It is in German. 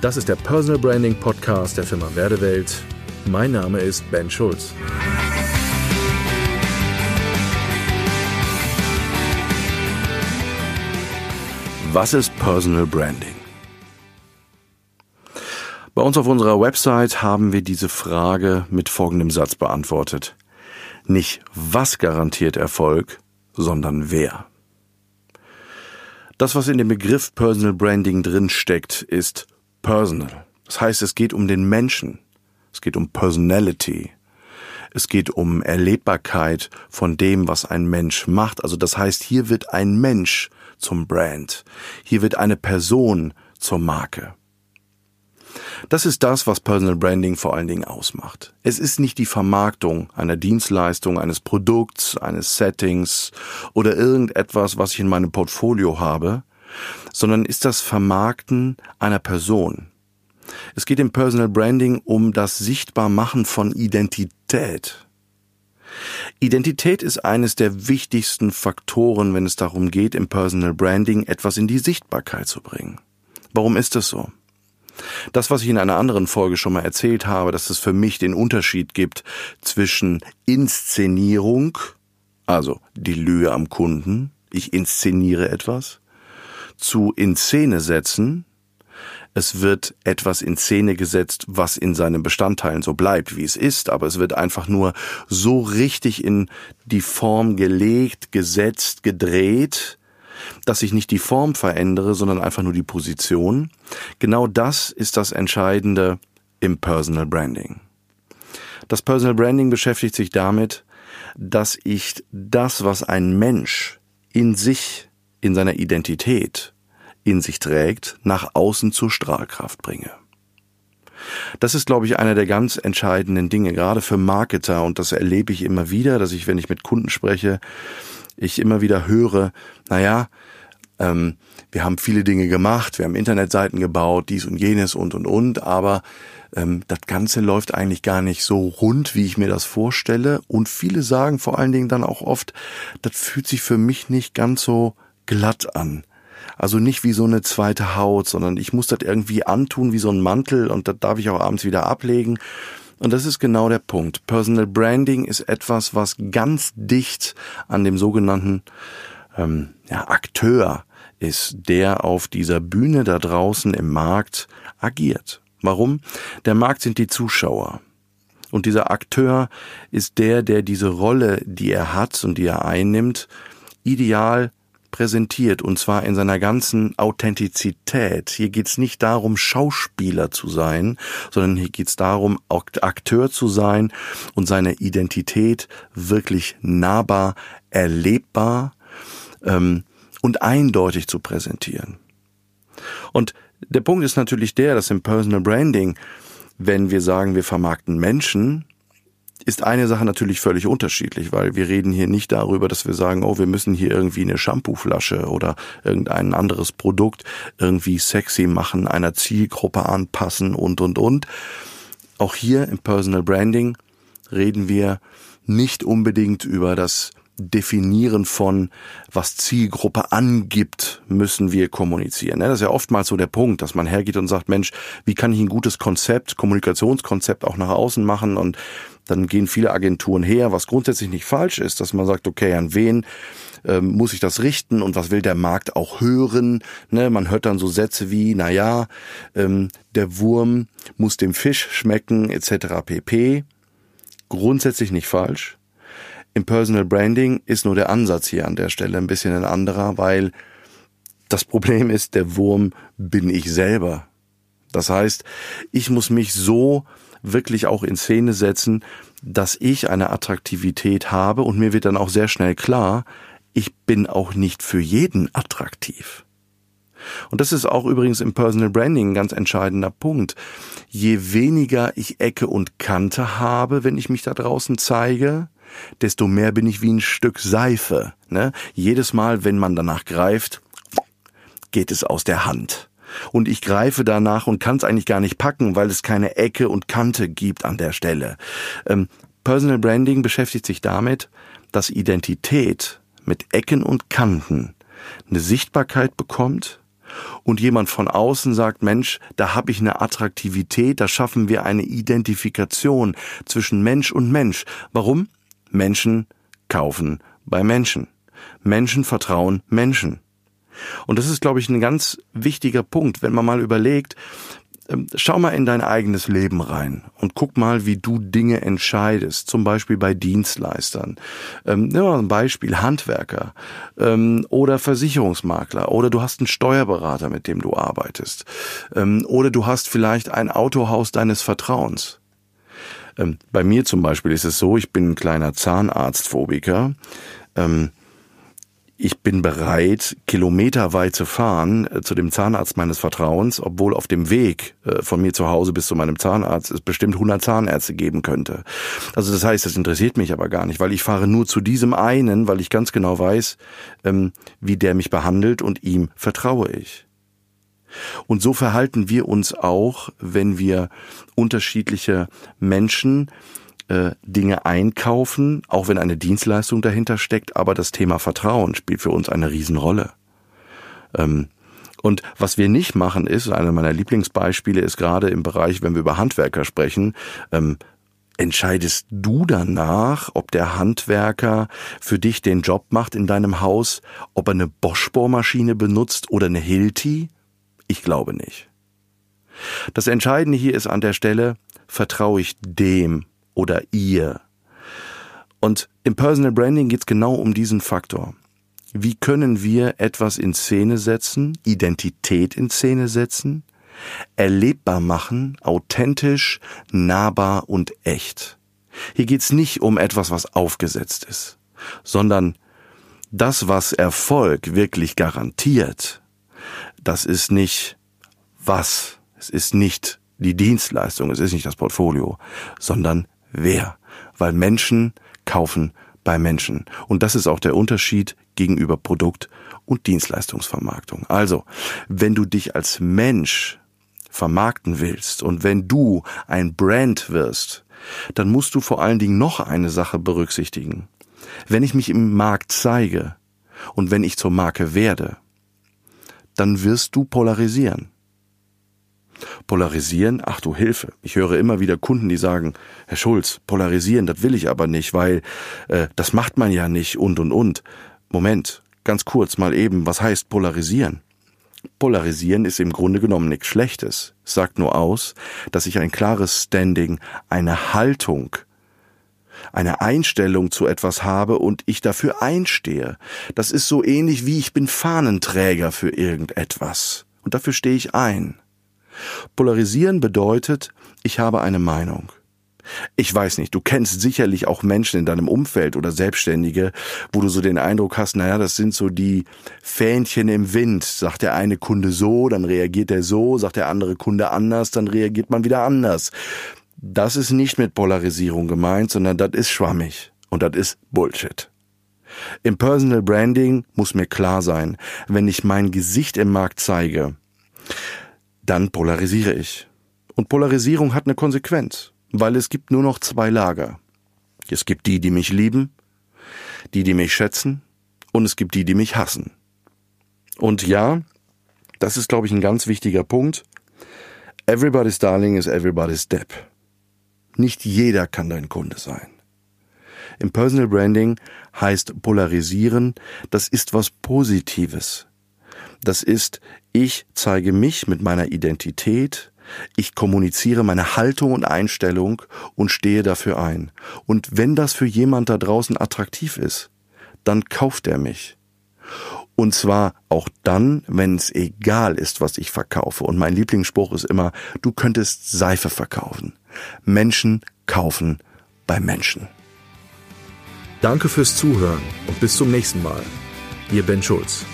Das ist der Personal Branding Podcast der Firma Werdewelt. Mein Name ist Ben Schulz. Was ist Personal Branding? Bei uns auf unserer Website haben wir diese Frage mit folgendem Satz beantwortet. Nicht was garantiert Erfolg, sondern wer. Das, was in dem Begriff Personal Branding drin steckt, ist personal. Das heißt, es geht um den Menschen. Es geht um Personality. Es geht um Erlebbarkeit von dem, was ein Mensch macht. Also das heißt, hier wird ein Mensch zum Brand. Hier wird eine Person zur Marke. Das ist das, was Personal Branding vor allen Dingen ausmacht. Es ist nicht die Vermarktung einer Dienstleistung, eines Produkts, eines Settings oder irgendetwas, was ich in meinem Portfolio habe, sondern ist das Vermarkten einer Person. Es geht im Personal Branding um das Sichtbarmachen von Identität. Identität ist eines der wichtigsten Faktoren, wenn es darum geht, im Personal Branding etwas in die Sichtbarkeit zu bringen. Warum ist das so? Das, was ich in einer anderen Folge schon mal erzählt habe, dass es für mich den Unterschied gibt zwischen Inszenierung, also die Lüge am Kunden, ich inszeniere etwas, zu in Szene setzen, es wird etwas in Szene gesetzt, was in seinen Bestandteilen so bleibt, wie es ist, aber es wird einfach nur so richtig in die Form gelegt, gesetzt, gedreht, dass ich nicht die Form verändere, sondern einfach nur die Position. Genau das ist das Entscheidende im Personal Branding. Das Personal Branding beschäftigt sich damit, dass ich das, was ein Mensch in sich, in seiner Identität, in sich trägt, nach außen zur Strahlkraft bringe. Das ist, glaube ich, einer der ganz entscheidenden Dinge, gerade für Marketer, und das erlebe ich immer wieder, dass ich, wenn ich mit Kunden spreche, ich immer wieder höre, naja, ähm, wir haben viele Dinge gemacht, wir haben Internetseiten gebaut, dies und jenes und und und, aber ähm, das Ganze läuft eigentlich gar nicht so rund, wie ich mir das vorstelle. Und viele sagen vor allen Dingen dann auch oft, das fühlt sich für mich nicht ganz so glatt an. Also nicht wie so eine zweite Haut, sondern ich muss das irgendwie antun wie so ein Mantel und das darf ich auch abends wieder ablegen. Und das ist genau der Punkt. Personal Branding ist etwas, was ganz dicht an dem sogenannten ähm, ja, Akteur ist, der auf dieser Bühne da draußen im Markt agiert. Warum? Der Markt sind die Zuschauer. Und dieser Akteur ist der, der diese Rolle, die er hat und die er einnimmt, ideal präsentiert und zwar in seiner ganzen Authentizität. Hier geht's nicht darum, Schauspieler zu sein, sondern hier geht's darum, Akteur zu sein und seine Identität wirklich nahbar, erlebbar ähm, und eindeutig zu präsentieren. Und der Punkt ist natürlich der, dass im Personal Branding, wenn wir sagen, wir vermarkten Menschen, ist eine Sache natürlich völlig unterschiedlich, weil wir reden hier nicht darüber, dass wir sagen, oh, wir müssen hier irgendwie eine Shampooflasche oder irgendein anderes Produkt irgendwie sexy machen, einer Zielgruppe anpassen und, und, und. Auch hier im Personal Branding reden wir nicht unbedingt über das Definieren von, was Zielgruppe angibt, müssen wir kommunizieren. Das ist ja oftmals so der Punkt, dass man hergeht und sagt, Mensch, wie kann ich ein gutes Konzept, Kommunikationskonzept auch nach außen machen und dann gehen viele Agenturen her, was grundsätzlich nicht falsch ist, dass man sagt, okay, an wen ähm, muss ich das richten und was will der Markt auch hören? Ne, man hört dann so Sätze wie, na ja, ähm, der Wurm muss dem Fisch schmecken, etc. pp. Grundsätzlich nicht falsch. Im Personal Branding ist nur der Ansatz hier an der Stelle ein bisschen ein anderer, weil das Problem ist, der Wurm bin ich selber. Das heißt, ich muss mich so wirklich auch in Szene setzen, dass ich eine Attraktivität habe und mir wird dann auch sehr schnell klar, ich bin auch nicht für jeden attraktiv. Und das ist auch übrigens im Personal Branding ein ganz entscheidender Punkt. Je weniger ich Ecke und Kante habe, wenn ich mich da draußen zeige, desto mehr bin ich wie ein Stück Seife. Ne? Jedes Mal, wenn man danach greift, geht es aus der Hand. Und ich greife danach und kann es eigentlich gar nicht packen, weil es keine Ecke und Kante gibt an der Stelle. Ähm, Personal Branding beschäftigt sich damit, dass Identität mit Ecken und Kanten eine Sichtbarkeit bekommt und jemand von außen sagt, Mensch, da habe ich eine Attraktivität, da schaffen wir eine Identifikation zwischen Mensch und Mensch. Warum? Menschen kaufen bei Menschen. Menschen vertrauen Menschen. Und das ist, glaube ich, ein ganz wichtiger Punkt, wenn man mal überlegt, ähm, schau mal in dein eigenes Leben rein und guck mal, wie du Dinge entscheidest. Zum Beispiel bei Dienstleistern. Ähm, nehmen wir mal ein Beispiel, Handwerker ähm, oder Versicherungsmakler oder du hast einen Steuerberater, mit dem du arbeitest. Ähm, oder du hast vielleicht ein Autohaus deines Vertrauens. Ähm, bei mir zum Beispiel ist es so, ich bin ein kleiner Zahnarztphobiker. Ähm, ich bin bereit, kilometerweit zu fahren äh, zu dem Zahnarzt meines Vertrauens, obwohl auf dem Weg äh, von mir zu Hause bis zu meinem Zahnarzt es bestimmt 100 Zahnärzte geben könnte. Also das heißt, das interessiert mich aber gar nicht, weil ich fahre nur zu diesem einen, weil ich ganz genau weiß, ähm, wie der mich behandelt und ihm vertraue ich. Und so verhalten wir uns auch, wenn wir unterschiedliche Menschen äh, Dinge einkaufen, auch wenn eine Dienstleistung dahinter steckt, aber das Thema Vertrauen spielt für uns eine Riesenrolle. Ähm, und was wir nicht machen ist, einer meiner Lieblingsbeispiele ist gerade im Bereich, wenn wir über Handwerker sprechen, ähm, entscheidest du danach, ob der Handwerker für dich den Job macht in deinem Haus, ob er eine Bosch-Bohrmaschine benutzt oder eine Hilti? Ich glaube nicht. Das Entscheidende hier ist an der Stelle, vertraue ich dem, oder ihr. Und im Personal Branding geht es genau um diesen Faktor. Wie können wir etwas in Szene setzen, Identität in Szene setzen, erlebbar machen, authentisch, nahbar und echt. Hier geht es nicht um etwas, was aufgesetzt ist, sondern das, was Erfolg wirklich garantiert, das ist nicht was, es ist nicht die Dienstleistung, es ist nicht das Portfolio, sondern wer, weil Menschen kaufen bei Menschen. Und das ist auch der Unterschied gegenüber Produkt- und Dienstleistungsvermarktung. Also, wenn du dich als Mensch vermarkten willst und wenn du ein Brand wirst, dann musst du vor allen Dingen noch eine Sache berücksichtigen. Wenn ich mich im Markt zeige und wenn ich zur Marke werde, dann wirst du polarisieren. Polarisieren, ach du Hilfe. Ich höre immer wieder Kunden, die sagen, Herr Schulz, polarisieren, das will ich aber nicht, weil äh, das macht man ja nicht und und und. Moment, ganz kurz mal eben, was heißt polarisieren? Polarisieren ist im Grunde genommen nichts Schlechtes. Es sagt nur aus, dass ich ein klares Standing, eine Haltung, eine Einstellung zu etwas habe und ich dafür einstehe. Das ist so ähnlich wie ich bin Fahnenträger für irgendetwas. Und dafür stehe ich ein. Polarisieren bedeutet, ich habe eine Meinung. Ich weiß nicht, du kennst sicherlich auch Menschen in deinem Umfeld oder Selbstständige, wo du so den Eindruck hast, naja, das sind so die Fähnchen im Wind. Sagt der eine Kunde so, dann reagiert er so, sagt der andere Kunde anders, dann reagiert man wieder anders. Das ist nicht mit Polarisierung gemeint, sondern das ist schwammig. Und das ist Bullshit. Im Personal Branding muss mir klar sein, wenn ich mein Gesicht im Markt zeige, dann polarisiere ich. Und Polarisierung hat eine Konsequenz, weil es gibt nur noch zwei Lager. Es gibt die, die mich lieben, die, die mich schätzen, und es gibt die, die mich hassen. Und ja, das ist, glaube ich, ein ganz wichtiger Punkt. Everybody's Darling is everybody's Depp. Nicht jeder kann dein Kunde sein. Im Personal Branding heißt polarisieren, das ist was Positives. Das ist, ich zeige mich mit meiner Identität, ich kommuniziere meine Haltung und Einstellung und stehe dafür ein. Und wenn das für jemand da draußen attraktiv ist, dann kauft er mich. Und zwar auch dann, wenn es egal ist, was ich verkaufe. Und mein Lieblingsspruch ist immer, du könntest Seife verkaufen. Menschen kaufen bei Menschen. Danke fürs Zuhören und bis zum nächsten Mal. Ihr Ben Schulz.